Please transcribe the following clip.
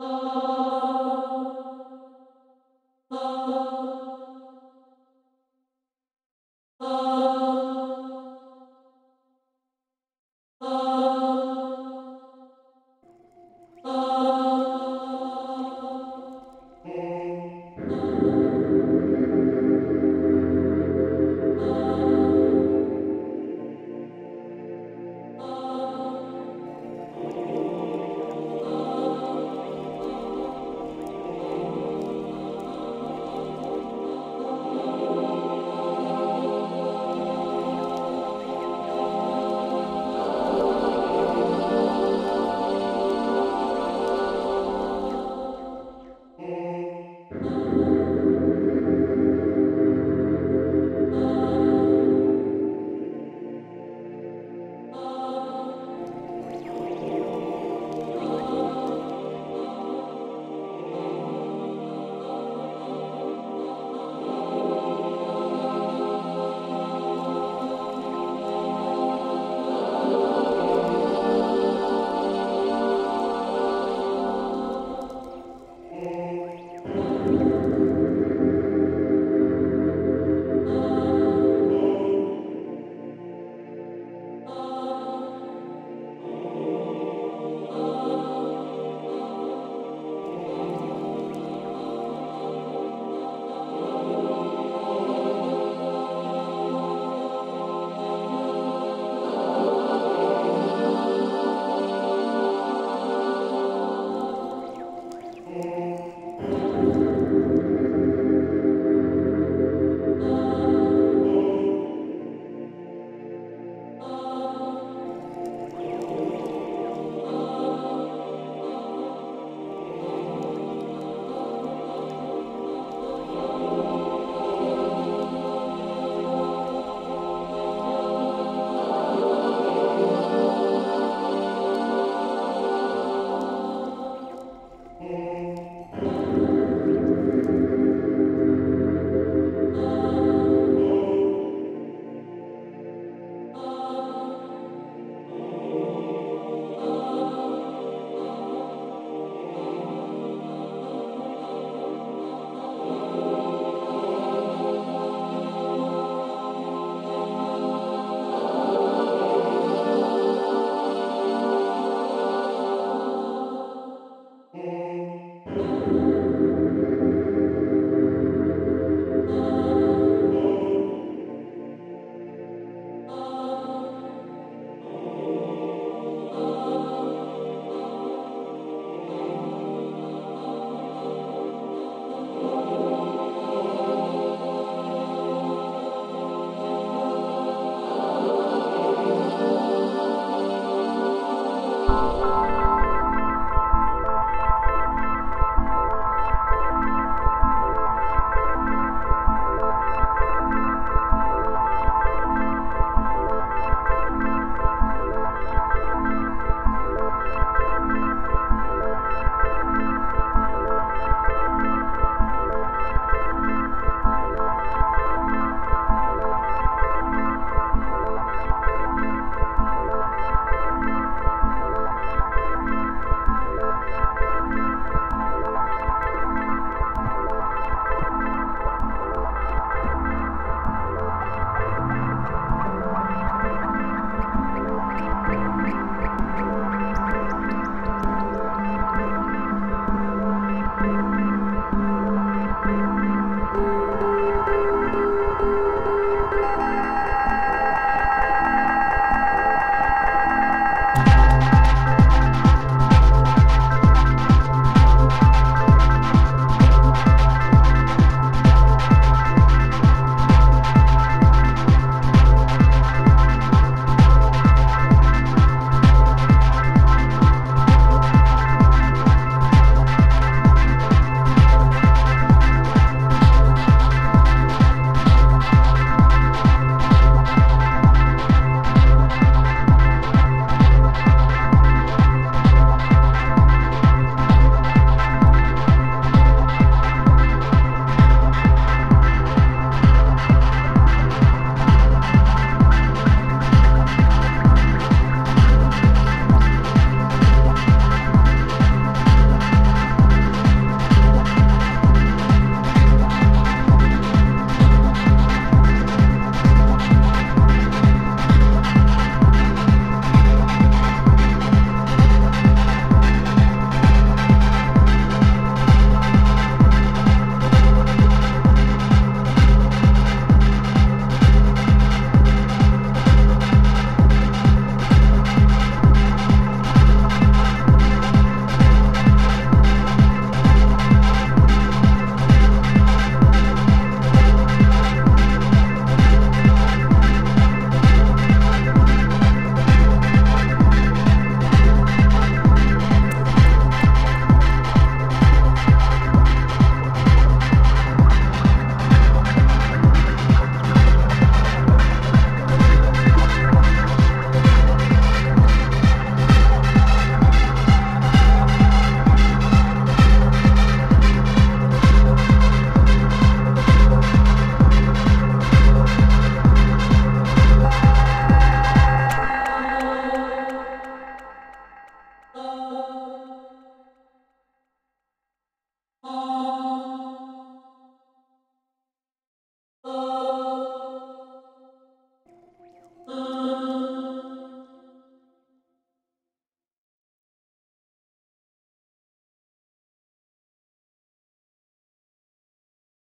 Oh.